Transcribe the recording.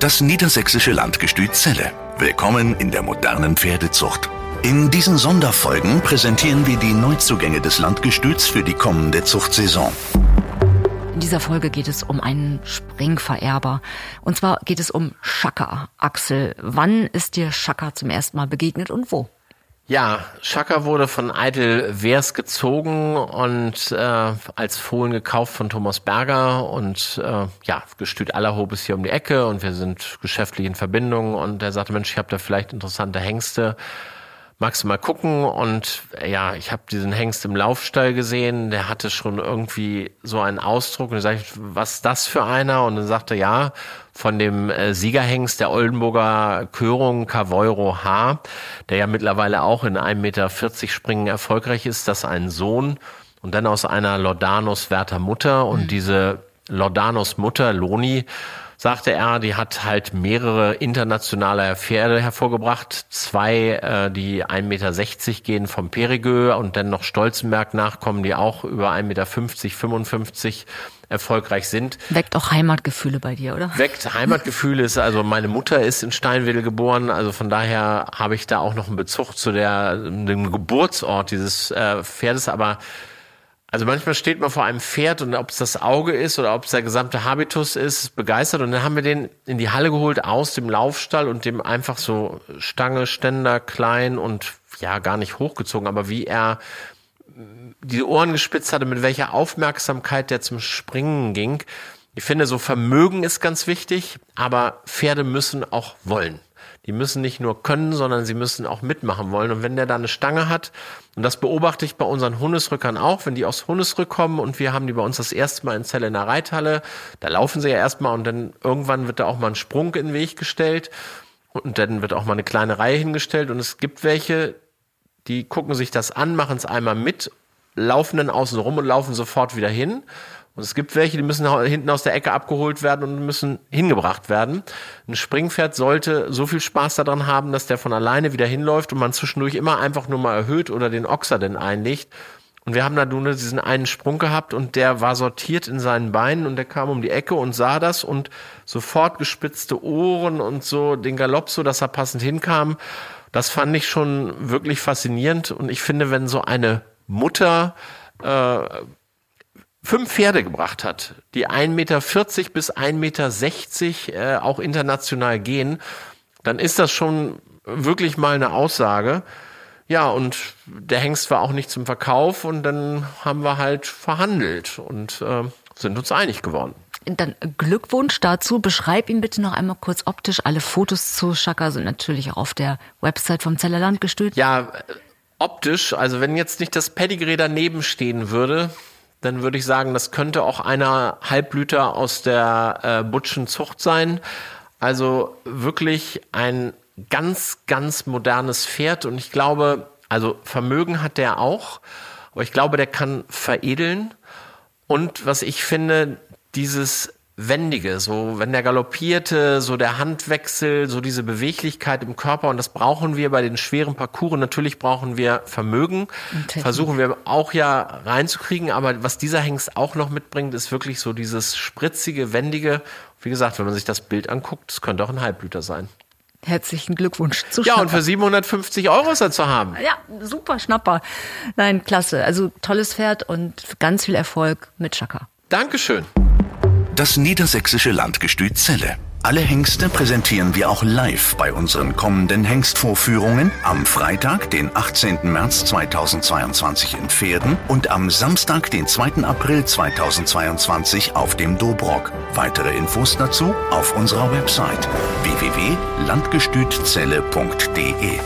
Das niedersächsische Landgestüt Celle. Willkommen in der modernen Pferdezucht. In diesen Sonderfolgen präsentieren wir die Neuzugänge des Landgestüts für die kommende Zuchtsaison. In dieser Folge geht es um einen Springvererber. Und zwar geht es um Schaka. Axel, wann ist dir Schaka zum ersten Mal begegnet und wo? Ja, Schaka wurde von Eitel Wers gezogen und äh, als Fohlen gekauft von Thomas Berger und äh, ja, Gestüt Allerhob ist hier um die Ecke und wir sind geschäftlich in Verbindung und er sagte, Mensch, ich habe da vielleicht interessante Hengste magst du mal gucken? Und ja, ich habe diesen Hengst im Laufstall gesehen, der hatte schon irgendwie so einen Ausdruck. Und dann sage ich, was ist das für einer? Und dann sagte ja, von dem äh, Siegerhengst der Oldenburger Körung Cavoiro H, der ja mittlerweile auch in 1,40 Meter Springen erfolgreich ist, das ein Sohn und dann aus einer Lordanos Werther Mutter und mhm. diese Lordanos Mutter, Loni, sagte er, die hat halt mehrere internationale Pferde hervorgebracht. Zwei, äh, die 1,60 Meter gehen vom Perigeux und dann noch Stolzenberg nachkommen, die auch über 1,50 Meter, 55 erfolgreich sind. Weckt auch Heimatgefühle bei dir, oder? Weckt Heimatgefühle ist, also meine Mutter ist in Steinwedel geboren, also von daher habe ich da auch noch einen Bezug zu der, dem Geburtsort dieses äh, Pferdes, aber also manchmal steht man vor einem Pferd und ob es das Auge ist oder ob es der gesamte Habitus ist, begeistert. Und dann haben wir den in die Halle geholt aus dem Laufstall und dem einfach so Stange, Ständer, klein und ja, gar nicht hochgezogen, aber wie er die Ohren gespitzt hatte, mit welcher Aufmerksamkeit der zum Springen ging. Ich finde, so Vermögen ist ganz wichtig, aber Pferde müssen auch wollen. Die müssen nicht nur können, sondern sie müssen auch mitmachen wollen. Und wenn der da eine Stange hat, und das beobachte ich bei unseren Hundesrückern auch, wenn die aus Hundesrück kommen und wir haben die bei uns das erste Mal in Zelle in der Reithalle, da laufen sie ja erstmal und dann irgendwann wird da auch mal ein Sprung in den Weg gestellt und dann wird auch mal eine kleine Reihe hingestellt und es gibt welche, die gucken sich das an, machen es einmal mit, laufen dann außen rum und laufen sofort wieder hin. Und es gibt welche, die müssen hinten aus der Ecke abgeholt werden und müssen hingebracht werden. Ein Springpferd sollte so viel Spaß daran haben, dass der von alleine wieder hinläuft und man zwischendurch immer einfach nur mal erhöht oder den Ochser denn einlegt. Und wir haben da nur diesen einen Sprung gehabt und der war sortiert in seinen Beinen und der kam um die Ecke und sah das und sofort gespitzte Ohren und so den Galopp so, dass er passend hinkam. Das fand ich schon wirklich faszinierend und ich finde, wenn so eine Mutter äh, fünf Pferde gebracht hat, die 1,40 Meter bis 1,60 Meter äh, auch international gehen, dann ist das schon wirklich mal eine Aussage. Ja, und der Hengst war auch nicht zum Verkauf und dann haben wir halt verhandelt und äh, sind uns einig geworden. Dann Glückwunsch dazu. Beschreib ihn bitte noch einmal kurz optisch. Alle Fotos zu Schaka sind natürlich auch auf der Website vom Zellerland gestützt. Ja, optisch, also wenn jetzt nicht das Pedigree daneben stehen würde, dann würde ich sagen, das könnte auch einer Halblüter aus der äh, Butschen Zucht sein. Also wirklich ein ganz, ganz modernes Pferd. Und ich glaube, also Vermögen hat der auch, aber ich glaube, der kann veredeln. Und was ich finde, dieses Wendige, so wenn der galoppierte, so der Handwechsel, so diese Beweglichkeit im Körper und das brauchen wir bei den schweren Parcours. Natürlich brauchen wir Vermögen, versuchen wir auch ja reinzukriegen, aber was dieser Hengst auch noch mitbringt, ist wirklich so dieses spritzige, wendige. Wie gesagt, wenn man sich das Bild anguckt, das könnte auch ein Halbblüter sein. Herzlichen Glückwunsch zu Ja, und für 750 Euro ist er zu haben. Ja, super Schnapper. Nein, klasse. Also tolles Pferd und ganz viel Erfolg mit Chaka. Dankeschön. Das niedersächsische Landgestüt Celle. Alle Hengste präsentieren wir auch live bei unseren kommenden Hengstvorführungen am Freitag, den 18. März 2022 in Pferden und am Samstag, den 2. April 2022 auf dem Dobrock. Weitere Infos dazu auf unserer Website www.landgestützelle.de.